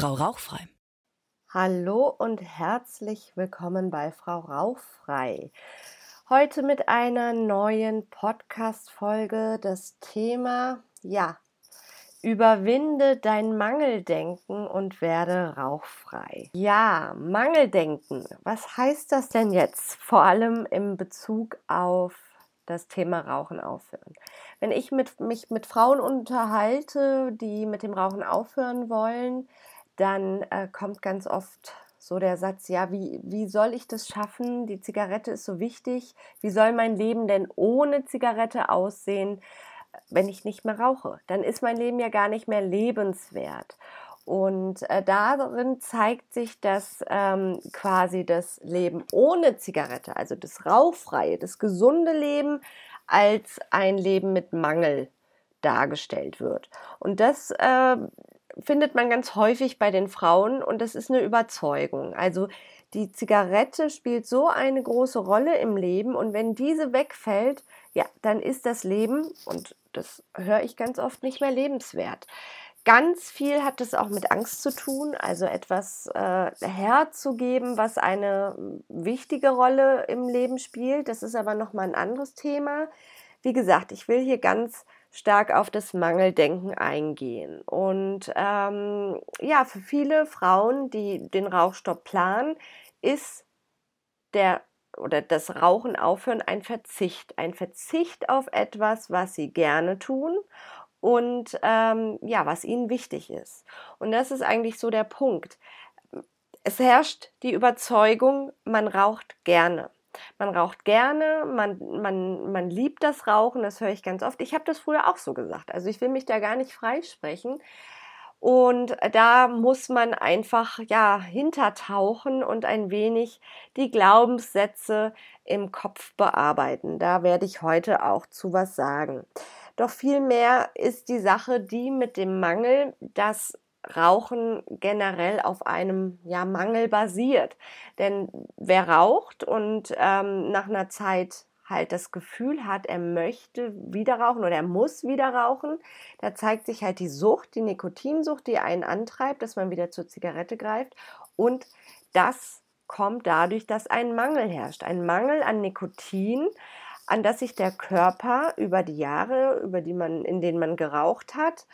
Frau Rauchfrei. Hallo und herzlich willkommen bei Frau Rauchfrei. Heute mit einer neuen Podcast-Folge. Das Thema, ja, überwinde dein Mangeldenken und werde rauchfrei. Ja, Mangeldenken. Was heißt das denn jetzt? Vor allem im Bezug auf das Thema Rauchen aufhören. Wenn ich mit, mich mit Frauen unterhalte, die mit dem Rauchen aufhören wollen, dann äh, kommt ganz oft so der Satz, ja, wie, wie soll ich das schaffen? Die Zigarette ist so wichtig. Wie soll mein Leben denn ohne Zigarette aussehen, wenn ich nicht mehr rauche? Dann ist mein Leben ja gar nicht mehr lebenswert. Und äh, darin zeigt sich, dass ähm, quasi das Leben ohne Zigarette, also das rauchfreie, das gesunde Leben, als ein Leben mit Mangel dargestellt wird. Und das äh, findet man ganz häufig bei den Frauen und das ist eine Überzeugung. Also die Zigarette spielt so eine große Rolle im Leben und wenn diese wegfällt, ja, dann ist das Leben, und das höre ich ganz oft, nicht mehr lebenswert. Ganz viel hat es auch mit Angst zu tun, also etwas äh, herzugeben, was eine wichtige Rolle im Leben spielt. Das ist aber nochmal ein anderes Thema. Wie gesagt, ich will hier ganz stark auf das Mangeldenken eingehen. Und ähm, ja, für viele Frauen, die den Rauchstopp planen, ist der oder das Rauchen aufhören ein Verzicht, ein Verzicht auf etwas, was sie gerne tun und ähm, ja, was ihnen wichtig ist. Und das ist eigentlich so der Punkt. Es herrscht die Überzeugung, man raucht gerne. Man raucht gerne, man, man, man liebt das Rauchen, das höre ich ganz oft. Ich habe das früher auch so gesagt. Also ich will mich da gar nicht freisprechen. Und da muss man einfach ja hintertauchen und ein wenig die Glaubenssätze im Kopf bearbeiten. Da werde ich heute auch zu was sagen. Doch vielmehr ist die Sache die mit dem Mangel, dass Rauchen generell auf einem ja, Mangel basiert. Denn wer raucht und ähm, nach einer Zeit halt das Gefühl hat, er möchte wieder rauchen oder er muss wieder rauchen, da zeigt sich halt die Sucht, die Nikotinsucht, die einen antreibt, dass man wieder zur Zigarette greift. Und das kommt dadurch, dass ein Mangel herrscht. Ein Mangel an Nikotin, an das sich der Körper über die Jahre, über die man, in denen man geraucht hat,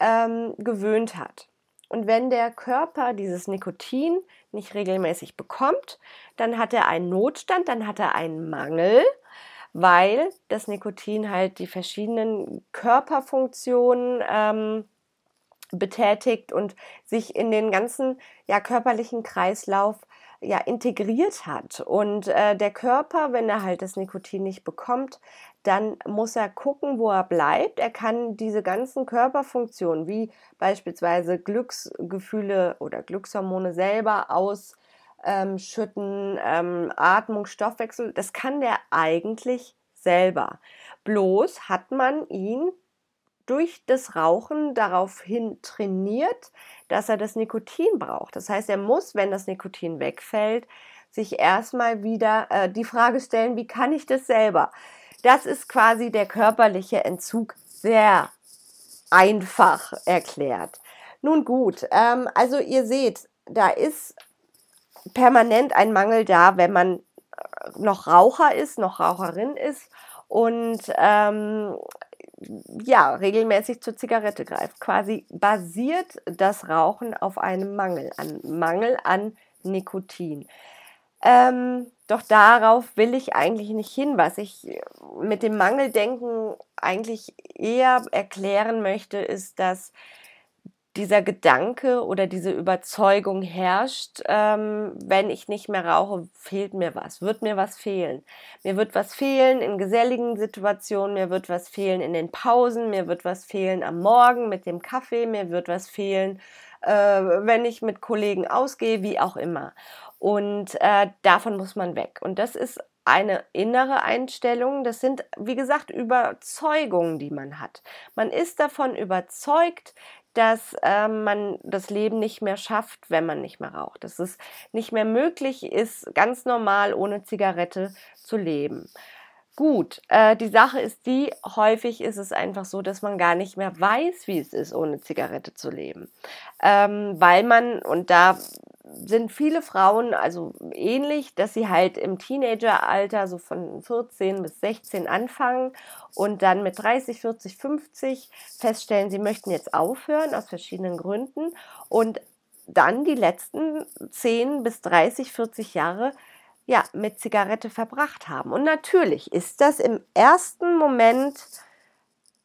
ähm, gewöhnt hat. Und wenn der Körper dieses Nikotin nicht regelmäßig bekommt, dann hat er einen Notstand, dann hat er einen Mangel, weil das Nikotin halt die verschiedenen Körperfunktionen ähm, betätigt und sich in den ganzen ja, körperlichen Kreislauf ja, integriert hat. Und äh, der Körper, wenn er halt das Nikotin nicht bekommt, dann muss er gucken, wo er bleibt. Er kann diese ganzen Körperfunktionen, wie beispielsweise Glücksgefühle oder Glückshormone selber ausschütten, ähm, Atmung, Stoffwechsel, das kann der eigentlich selber. Bloß hat man ihn durch das Rauchen daraufhin trainiert, dass er das Nikotin braucht. Das heißt, er muss, wenn das Nikotin wegfällt, sich erstmal wieder äh, die Frage stellen, wie kann ich das selber? Das ist quasi der körperliche Entzug sehr einfach erklärt. Nun gut, ähm, also ihr seht, da ist permanent ein Mangel da, wenn man äh, noch Raucher ist, noch Raucherin ist und ähm, ja, regelmäßig zur Zigarette greift. Quasi basiert das Rauchen auf einem Mangel, an Mangel an Nikotin. Ähm, doch darauf will ich eigentlich nicht hin. Was ich mit dem Mangeldenken eigentlich eher erklären möchte, ist, dass dieser Gedanke oder diese Überzeugung herrscht, ähm, wenn ich nicht mehr rauche, fehlt mir was, wird mir was fehlen. Mir wird was fehlen in geselligen Situationen, mir wird was fehlen in den Pausen, mir wird was fehlen am Morgen mit dem Kaffee, mir wird was fehlen, äh, wenn ich mit Kollegen ausgehe, wie auch immer. Und äh, davon muss man weg. Und das ist eine innere Einstellung. Das sind, wie gesagt, Überzeugungen, die man hat. Man ist davon überzeugt, dass äh, man das Leben nicht mehr schafft, wenn man nicht mehr raucht. Dass es nicht mehr möglich ist, ganz normal ohne Zigarette zu leben. Gut, äh, die Sache ist die, häufig ist es einfach so, dass man gar nicht mehr weiß, wie es ist, ohne Zigarette zu leben. Ähm, weil man, und da sind viele Frauen also ähnlich, dass sie halt im Teenageralter so von 14 bis 16 anfangen und dann mit 30, 40, 50 feststellen, sie möchten jetzt aufhören aus verschiedenen Gründen und dann die letzten 10 bis 30, 40 Jahre ja, mit Zigarette verbracht haben. Und natürlich ist das im ersten Moment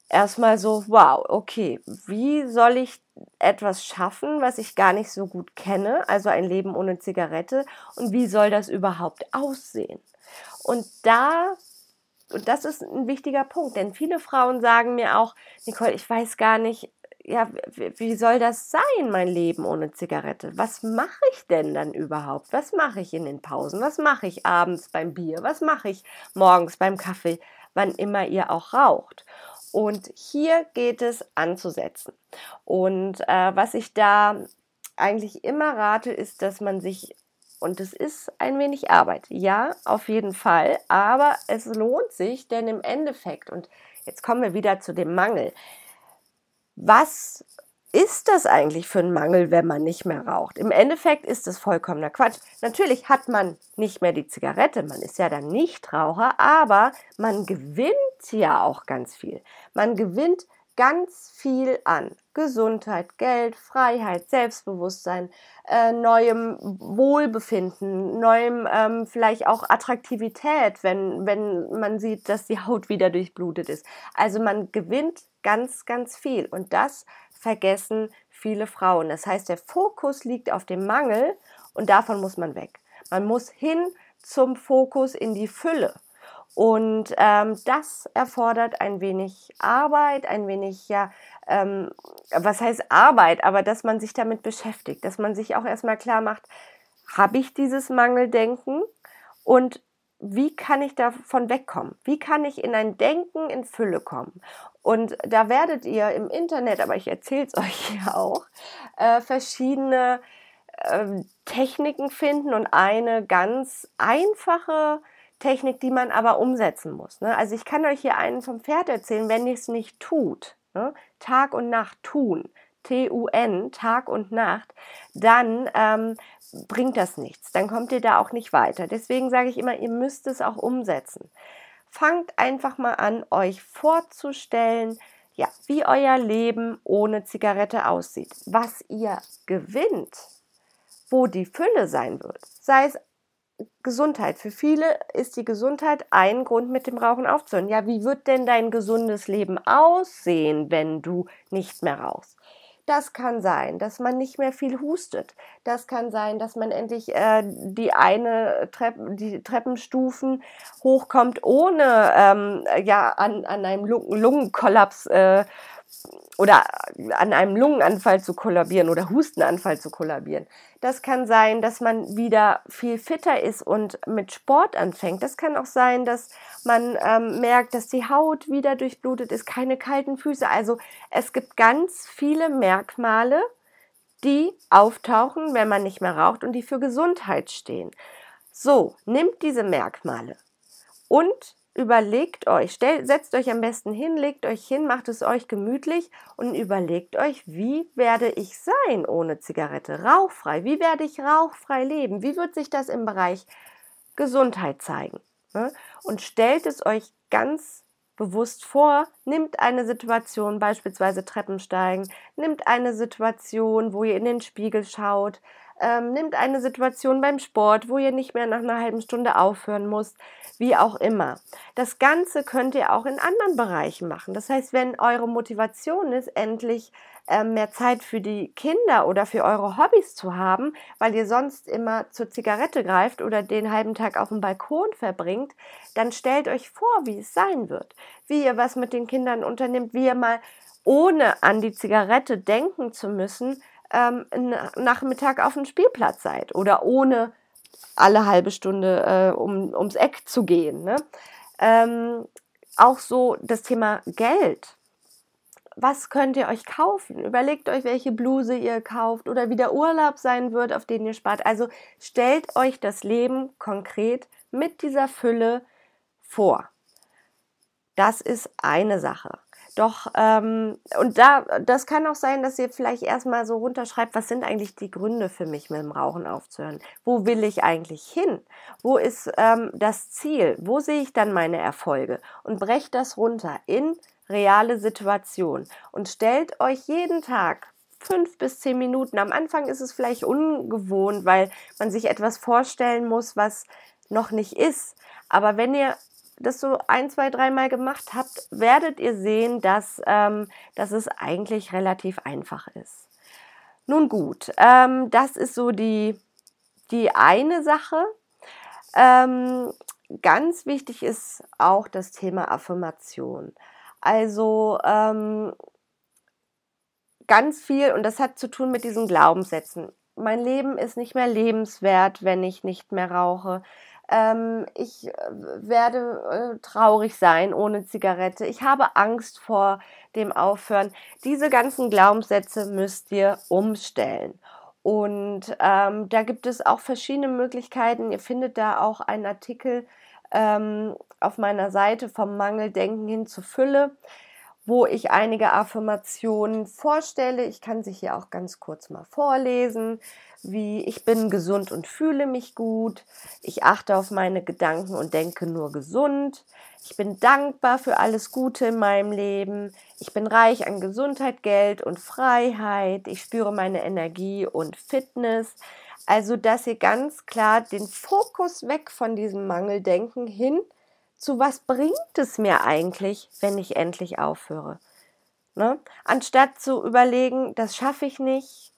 erstmal so, wow, okay, wie soll ich etwas schaffen, was ich gar nicht so gut kenne, also ein Leben ohne Zigarette, und wie soll das überhaupt aussehen? Und da, und das ist ein wichtiger Punkt, denn viele Frauen sagen mir auch, Nicole, ich weiß gar nicht, ja, wie soll das sein, mein Leben ohne Zigarette? Was mache ich denn dann überhaupt? Was mache ich in den Pausen? Was mache ich abends beim Bier? Was mache ich morgens beim Kaffee, wann immer ihr auch raucht? Und hier geht es anzusetzen. Und äh, was ich da eigentlich immer rate, ist, dass man sich und es ist ein wenig Arbeit. Ja, auf jeden Fall. Aber es lohnt sich, denn im Endeffekt, und jetzt kommen wir wieder zu dem Mangel, was ist das eigentlich für ein Mangel, wenn man nicht mehr raucht? Im Endeffekt ist es vollkommener Quatsch. Natürlich hat man nicht mehr die Zigarette, man ist ja dann Nichtraucher, aber man gewinnt ja auch ganz viel. Man gewinnt ganz viel an. Gesundheit, Geld, Freiheit, Selbstbewusstsein, äh, neuem Wohlbefinden, neuem ähm, vielleicht auch Attraktivität, wenn, wenn man sieht, dass die Haut wieder durchblutet ist. Also man gewinnt ganz, ganz viel. Und das vergessen viele Frauen. Das heißt, der Fokus liegt auf dem Mangel und davon muss man weg. Man muss hin zum Fokus in die Fülle. Und ähm, das erfordert ein wenig Arbeit, ein wenig, ja, ähm, was heißt Arbeit, aber dass man sich damit beschäftigt, dass man sich auch erstmal klar macht, habe ich dieses Mangeldenken und wie kann ich davon wegkommen? Wie kann ich in ein Denken in Fülle kommen? Und da werdet ihr im Internet, aber ich erzähle es euch ja auch, äh, verschiedene äh, Techniken finden und eine ganz einfache Technik, die man aber umsetzen muss. Ne? Also ich kann euch hier einen vom Pferd erzählen, wenn ihr es nicht tut, ne? Tag und Nacht tun, T-U-N, Tag und Nacht, dann ähm, bringt das nichts. Dann kommt ihr da auch nicht weiter. Deswegen sage ich immer, ihr müsst es auch umsetzen. Fangt einfach mal an, euch vorzustellen, ja, wie euer Leben ohne Zigarette aussieht, was ihr gewinnt, wo die Fülle sein wird. Sei es Gesundheit. Für viele ist die Gesundheit ein Grund, mit dem Rauchen aufzuhören. Ja, wie wird denn dein gesundes Leben aussehen, wenn du nicht mehr rauchst? Das kann sein, dass man nicht mehr viel hustet. Das kann sein, dass man endlich äh, die eine Trepp, die Treppenstufen hochkommt, ohne ähm, ja an, an einem Lungenkollaps äh, oder an einem Lungenanfall zu kollabieren oder Hustenanfall zu kollabieren. Das kann sein, dass man wieder viel fitter ist und mit Sport anfängt. Das kann auch sein, dass man ähm, merkt, dass die Haut wieder durchblutet ist, keine kalten Füße. Also es gibt ganz viele Merkmale, die auftauchen, wenn man nicht mehr raucht und die für Gesundheit stehen. So, nimmt diese Merkmale und überlegt euch, stellt, setzt euch am besten hin, legt euch hin, macht es euch gemütlich und überlegt euch, wie werde ich sein ohne Zigarette, rauchfrei, wie werde ich rauchfrei leben, wie wird sich das im Bereich Gesundheit zeigen. Ne? Und stellt es euch ganz bewusst vor, nimmt eine Situation, beispielsweise Treppensteigen, nimmt eine Situation, wo ihr in den Spiegel schaut, ähm, nimmt eine Situation beim Sport, wo ihr nicht mehr nach einer halben Stunde aufhören müsst, wie auch immer. Das Ganze könnt ihr auch in anderen Bereichen machen. Das heißt, wenn eure Motivation ist, endlich ähm, mehr Zeit für die Kinder oder für eure Hobbys zu haben, weil ihr sonst immer zur Zigarette greift oder den halben Tag auf dem Balkon verbringt, dann stellt euch vor, wie es sein wird, wie ihr was mit den Kindern unternimmt, wie ihr mal ohne an die Zigarette denken zu müssen, ähm, Nachmittag auf dem Spielplatz seid oder ohne alle halbe Stunde äh, um, ums Eck zu gehen. Ne? Ähm, auch so das Thema Geld. Was könnt ihr euch kaufen? Überlegt euch, welche Bluse ihr kauft oder wie der Urlaub sein wird, auf den ihr spart. Also stellt euch das Leben konkret mit dieser Fülle vor. Das ist eine Sache. Doch, ähm, und da, das kann auch sein, dass ihr vielleicht erstmal so runterschreibt, was sind eigentlich die Gründe für mich, mit dem Rauchen aufzuhören? Wo will ich eigentlich hin? Wo ist ähm, das Ziel? Wo sehe ich dann meine Erfolge? Und brecht das runter in reale Situationen und stellt euch jeden Tag fünf bis zehn Minuten. Am Anfang ist es vielleicht ungewohnt, weil man sich etwas vorstellen muss, was noch nicht ist. Aber wenn ihr das so ein, zwei, dreimal gemacht habt, werdet ihr sehen, dass, ähm, dass es eigentlich relativ einfach ist. Nun gut, ähm, das ist so die, die eine Sache. Ähm, ganz wichtig ist auch das Thema Affirmation. Also ähm, ganz viel, und das hat zu tun mit diesen Glaubenssätzen. Mein Leben ist nicht mehr lebenswert, wenn ich nicht mehr rauche ähm, ich äh, werde äh, traurig sein ohne Zigarette, ich habe Angst vor dem Aufhören. Diese ganzen Glaubenssätze müsst ihr umstellen. Und ähm, da gibt es auch verschiedene Möglichkeiten. Ihr findet da auch einen Artikel ähm, auf meiner Seite vom Mangeldenken hin zur Fülle wo ich einige Affirmationen vorstelle. Ich kann sie hier auch ganz kurz mal vorlesen, wie ich bin gesund und fühle mich gut, ich achte auf meine Gedanken und denke nur gesund, ich bin dankbar für alles Gute in meinem Leben, ich bin reich an Gesundheit, Geld und Freiheit, ich spüre meine Energie und Fitness. Also, dass ihr ganz klar den Fokus weg von diesem Mangeldenken hin zu was bringt es mir eigentlich, wenn ich endlich aufhöre? Ne? Anstatt zu überlegen, das schaffe ich nicht,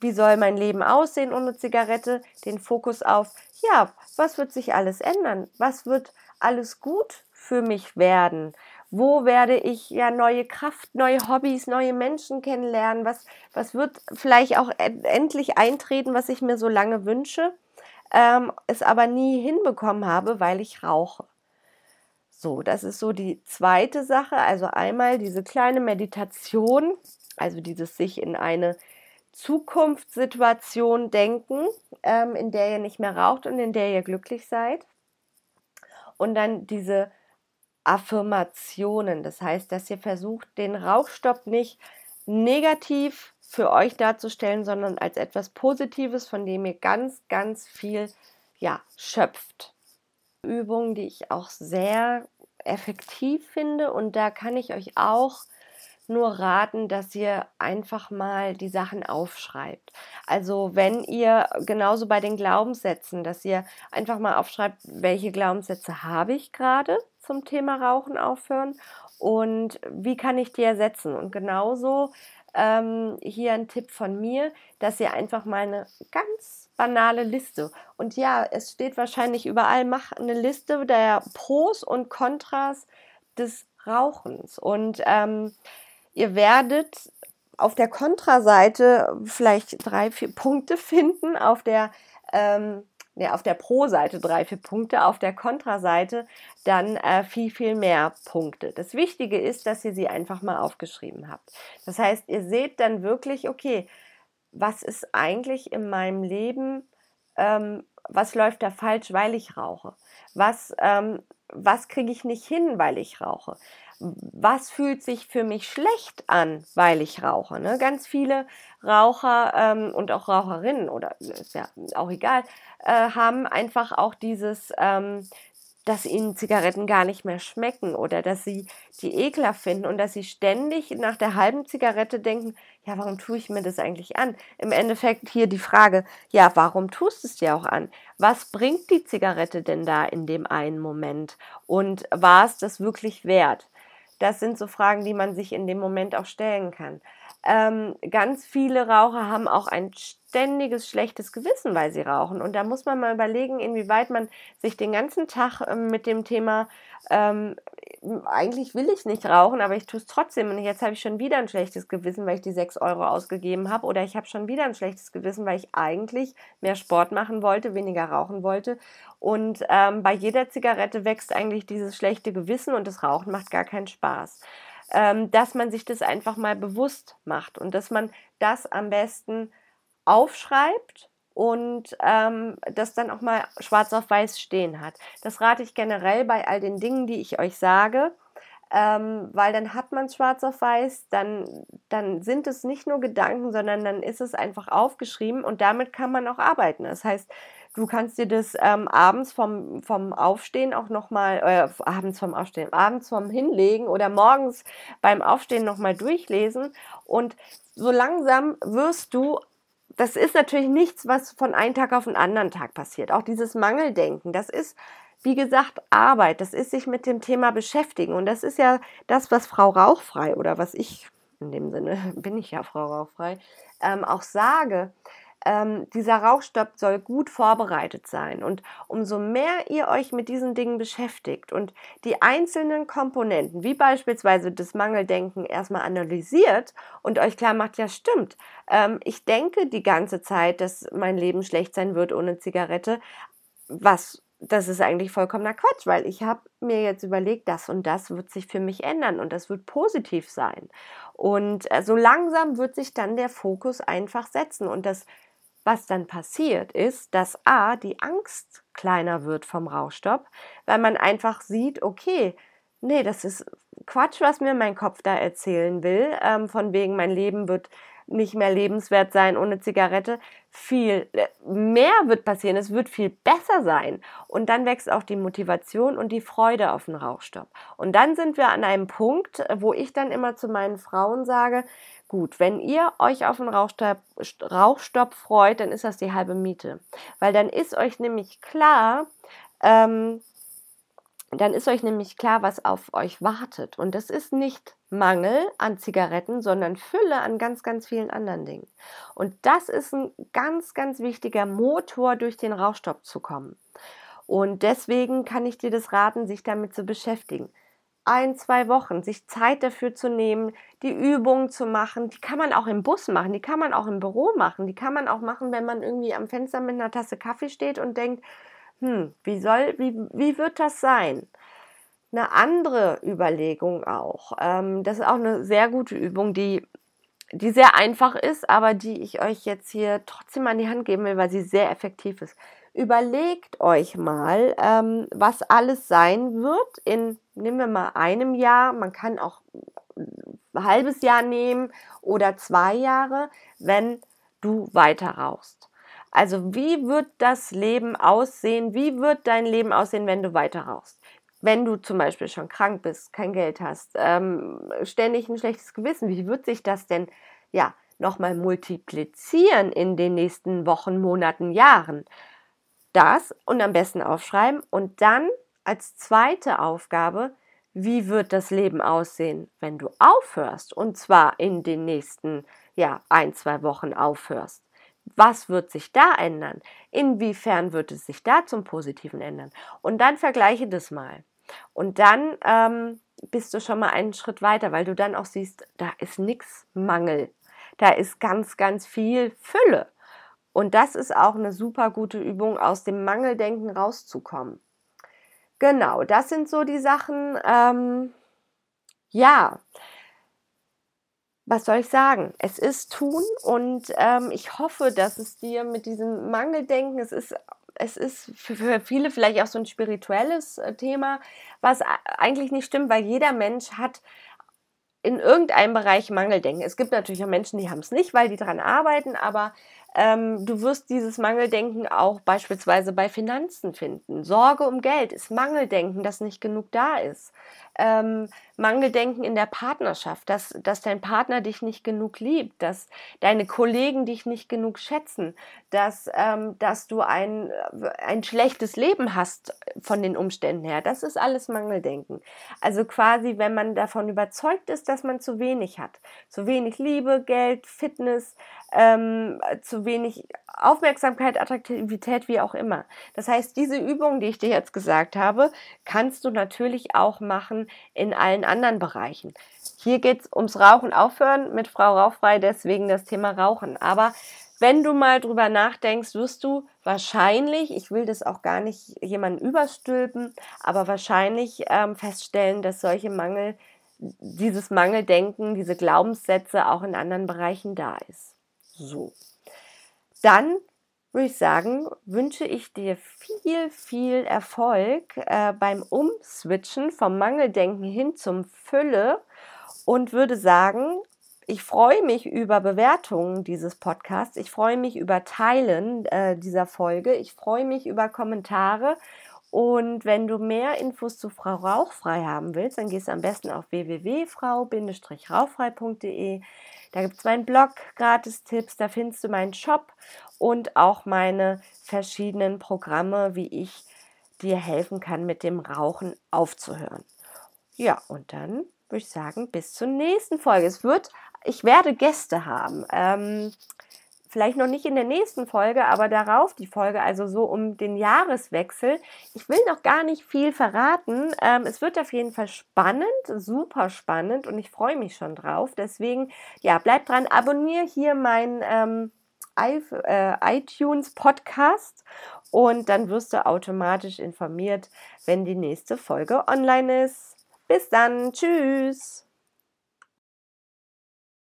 wie soll mein Leben aussehen ohne Zigarette, den Fokus auf, ja, was wird sich alles ändern? Was wird alles gut für mich werden? Wo werde ich ja neue Kraft, neue Hobbys, neue Menschen kennenlernen? Was, was wird vielleicht auch endlich eintreten, was ich mir so lange wünsche, ähm, es aber nie hinbekommen habe, weil ich rauche? So, das ist so die zweite Sache. Also einmal diese kleine Meditation, also dieses sich in eine Zukunftssituation denken, ähm, in der ihr nicht mehr raucht und in der ihr glücklich seid. Und dann diese Affirmationen, das heißt, dass ihr versucht, den Rauchstopp nicht negativ für euch darzustellen, sondern als etwas Positives, von dem ihr ganz, ganz viel ja, schöpft. Übung, die ich auch sehr effektiv finde und da kann ich euch auch nur raten, dass ihr einfach mal die Sachen aufschreibt. Also wenn ihr genauso bei den Glaubenssätzen, dass ihr einfach mal aufschreibt, welche Glaubenssätze habe ich gerade zum Thema Rauchen aufhören und wie kann ich die ersetzen. Und genauso ähm, hier ein Tipp von mir, dass ihr einfach mal eine ganz banale Liste. Und ja, es steht wahrscheinlich überall, mach eine Liste der Pros und Kontras des Rauchens. Und ähm, ihr werdet auf der Kontraseite vielleicht drei, vier Punkte finden, auf der ähm, ja, auf der Pro-Seite drei, vier Punkte, auf der Kontraseite dann äh, viel, viel mehr Punkte. Das Wichtige ist, dass ihr sie einfach mal aufgeschrieben habt. Das heißt, ihr seht dann wirklich, okay, was ist eigentlich in meinem Leben, ähm, was läuft da falsch, weil ich rauche? Was, ähm, was kriege ich nicht hin, weil ich rauche? was fühlt sich für mich schlecht an, weil ich rauche. Ne? Ganz viele Raucher ähm, und auch Raucherinnen oder ist ja auch egal, äh, haben einfach auch dieses, ähm, dass ihnen Zigaretten gar nicht mehr schmecken oder dass sie die ekler finden und dass sie ständig nach der halben Zigarette denken, ja, warum tue ich mir das eigentlich an? Im Endeffekt hier die Frage, ja, warum tust du es dir auch an? Was bringt die Zigarette denn da in dem einen Moment? Und war es das wirklich wert? Das sind so Fragen, die man sich in dem Moment auch stellen kann. Ähm, ganz viele Raucher haben auch ein ständiges schlechtes Gewissen, weil sie rauchen. Und da muss man mal überlegen, inwieweit man sich den ganzen Tag ähm, mit dem Thema ähm, eigentlich will ich nicht rauchen, aber ich tue es trotzdem. Und jetzt habe ich schon wieder ein schlechtes Gewissen, weil ich die 6 Euro ausgegeben habe. Oder ich habe schon wieder ein schlechtes Gewissen, weil ich eigentlich mehr Sport machen wollte, weniger rauchen wollte. Und ähm, bei jeder Zigarette wächst eigentlich dieses schlechte Gewissen und das Rauchen macht gar keinen Spaß. Ähm, dass man sich das einfach mal bewusst macht und dass man das am besten aufschreibt und ähm, das dann auch mal schwarz auf weiß stehen hat. Das rate ich generell bei all den Dingen, die ich euch sage. ähm, weil dann hat man schwarz auf weiß, dann, dann sind es nicht nur Gedanken, sondern dann ist es einfach aufgeschrieben und damit kann man auch arbeiten. Das heißt, du kannst dir das ähm, abends vom, vom Aufstehen auch nochmal, äh, abends vom Aufstehen, abends vom Hinlegen oder morgens beim Aufstehen nochmal durchlesen und so langsam wirst du das ist natürlich nichts, was von einem Tag auf den anderen Tag passiert. Auch dieses Mangeldenken, das ist wie gesagt, Arbeit, das ist sich mit dem Thema beschäftigen. Und das ist ja das, was Frau Rauchfrei oder was ich, in dem Sinne bin ich ja Frau Rauchfrei, ähm, auch sage. Ähm, dieser Rauchstopp soll gut vorbereitet sein. Und umso mehr ihr euch mit diesen Dingen beschäftigt und die einzelnen Komponenten, wie beispielsweise das Mangeldenken, erstmal analysiert und euch klar macht, ja stimmt, ähm, ich denke die ganze Zeit, dass mein Leben schlecht sein wird ohne Zigarette, was das ist eigentlich vollkommener Quatsch, weil ich habe mir jetzt überlegt, das und das wird sich für mich ändern und das wird positiv sein. Und äh, so langsam wird sich dann der Fokus einfach setzen und das, was dann passiert, ist, dass A, die Angst kleiner wird vom Rauchstopp, weil man einfach sieht, okay, nee, das ist Quatsch, was mir mein Kopf da erzählen will, ähm, von wegen mein Leben wird nicht mehr lebenswert sein ohne Zigarette. Viel äh, mehr wird passieren, es wird viel besser sein. Und dann wächst auch die Motivation und die Freude auf den Rauchstopp. Und dann sind wir an einem Punkt, wo ich dann immer zu meinen Frauen sage, gut, wenn ihr euch auf den Rauchstopp, Rauchstopp freut, dann ist das die halbe Miete. Weil dann ist euch nämlich klar, ähm, dann ist euch nämlich klar, was auf euch wartet. Und das ist nicht Mangel an Zigaretten, sondern Fülle an ganz, ganz vielen anderen Dingen. Und das ist ein ganz, ganz wichtiger Motor, durch den Rauchstopp zu kommen. Und deswegen kann ich dir das raten, sich damit zu beschäftigen. Ein, zwei Wochen, sich Zeit dafür zu nehmen, die Übungen zu machen. Die kann man auch im Bus machen, die kann man auch im Büro machen, die kann man auch machen, wenn man irgendwie am Fenster mit einer Tasse Kaffee steht und denkt, hm, wie soll, wie, wie wird das sein? Eine andere Überlegung auch. Ähm, das ist auch eine sehr gute Übung, die, die sehr einfach ist, aber die ich euch jetzt hier trotzdem an die Hand geben will, weil sie sehr effektiv ist. Überlegt euch mal, ähm, was alles sein wird in, nehmen wir mal einem Jahr, man kann auch ein halbes Jahr nehmen oder zwei Jahre, wenn du weiter rauchst. Also wie wird das Leben aussehen? Wie wird dein Leben aussehen, wenn du weiter rauchst? Wenn du zum Beispiel schon krank bist, kein Geld hast, ähm, ständig ein schlechtes Gewissen, wie wird sich das denn ja nochmal multiplizieren in den nächsten Wochen, Monaten, Jahren? Das und am besten aufschreiben und dann als zweite Aufgabe, wie wird das Leben aussehen, wenn du aufhörst und zwar in den nächsten ja ein zwei Wochen aufhörst? Was wird sich da ändern? Inwiefern wird es sich da zum Positiven ändern? Und dann vergleiche das mal. Und dann ähm, bist du schon mal einen Schritt weiter, weil du dann auch siehst, da ist nichts Mangel. Da ist ganz, ganz viel Fülle. Und das ist auch eine super gute Übung, aus dem Mangeldenken rauszukommen. Genau, das sind so die Sachen. Ähm, ja, was soll ich sagen? Es ist tun und ähm, ich hoffe, dass es dir mit diesem Mangeldenken, es ist, es ist für viele vielleicht auch so ein spirituelles äh, Thema, was eigentlich nicht stimmt, weil jeder Mensch hat in irgendeinem Bereich Mangeldenken. Es gibt natürlich auch Menschen, die haben es nicht, weil die daran arbeiten, aber ähm, du wirst dieses Mangeldenken auch beispielsweise bei Finanzen finden. Sorge um Geld ist Mangeldenken, dass nicht genug da ist. Ähm, Mangeldenken in der Partnerschaft, dass, dass dein Partner dich nicht genug liebt, dass deine Kollegen dich nicht genug schätzen, dass, ähm, dass du ein, ein schlechtes Leben hast von den Umständen her. Das ist alles Mangeldenken. Also quasi, wenn man davon überzeugt ist, dass man zu wenig hat. Zu wenig Liebe, Geld, Fitness, ähm, zu wenig Aufmerksamkeit, Attraktivität, wie auch immer. Das heißt, diese Übung, die ich dir jetzt gesagt habe, kannst du natürlich auch machen in allen anderen Bereichen. Hier geht es ums Rauchen aufhören mit Frau Rauchfrei, deswegen das Thema Rauchen. Aber wenn du mal drüber nachdenkst, wirst du wahrscheinlich, ich will das auch gar nicht jemanden überstülpen, aber wahrscheinlich ähm, feststellen, dass solche Mangel, dieses Mangeldenken, diese Glaubenssätze auch in anderen Bereichen da ist. So. Dann würde ich sagen, wünsche ich dir viel, viel Erfolg äh, beim Umswitchen vom Mangeldenken hin zum Fülle und würde sagen, ich freue mich über Bewertungen dieses Podcasts. Ich freue mich über Teilen äh, dieser Folge. Ich freue mich über Kommentare. Und wenn du mehr Infos zu Frau Rauchfrei haben willst, dann gehst du am besten auf www.frau-rauchfrei.de. Da gibt es meinen Blog, Gratis-Tipps, da findest du meinen Shop und auch meine verschiedenen Programme, wie ich dir helfen kann, mit dem Rauchen aufzuhören. Ja, und dann würde ich sagen, bis zur nächsten Folge. Es wird, ich werde Gäste haben. Ähm, vielleicht noch nicht in der nächsten Folge, aber darauf die Folge, also so um den Jahreswechsel. Ich will noch gar nicht viel verraten. Ähm, es wird auf jeden Fall spannend, super spannend und ich freue mich schon drauf. Deswegen, ja, bleib dran, abonniere hier mein ähm, äh, iTunes Podcast und dann wirst du automatisch informiert, wenn die nächste Folge online ist. Bis dann, tschüss.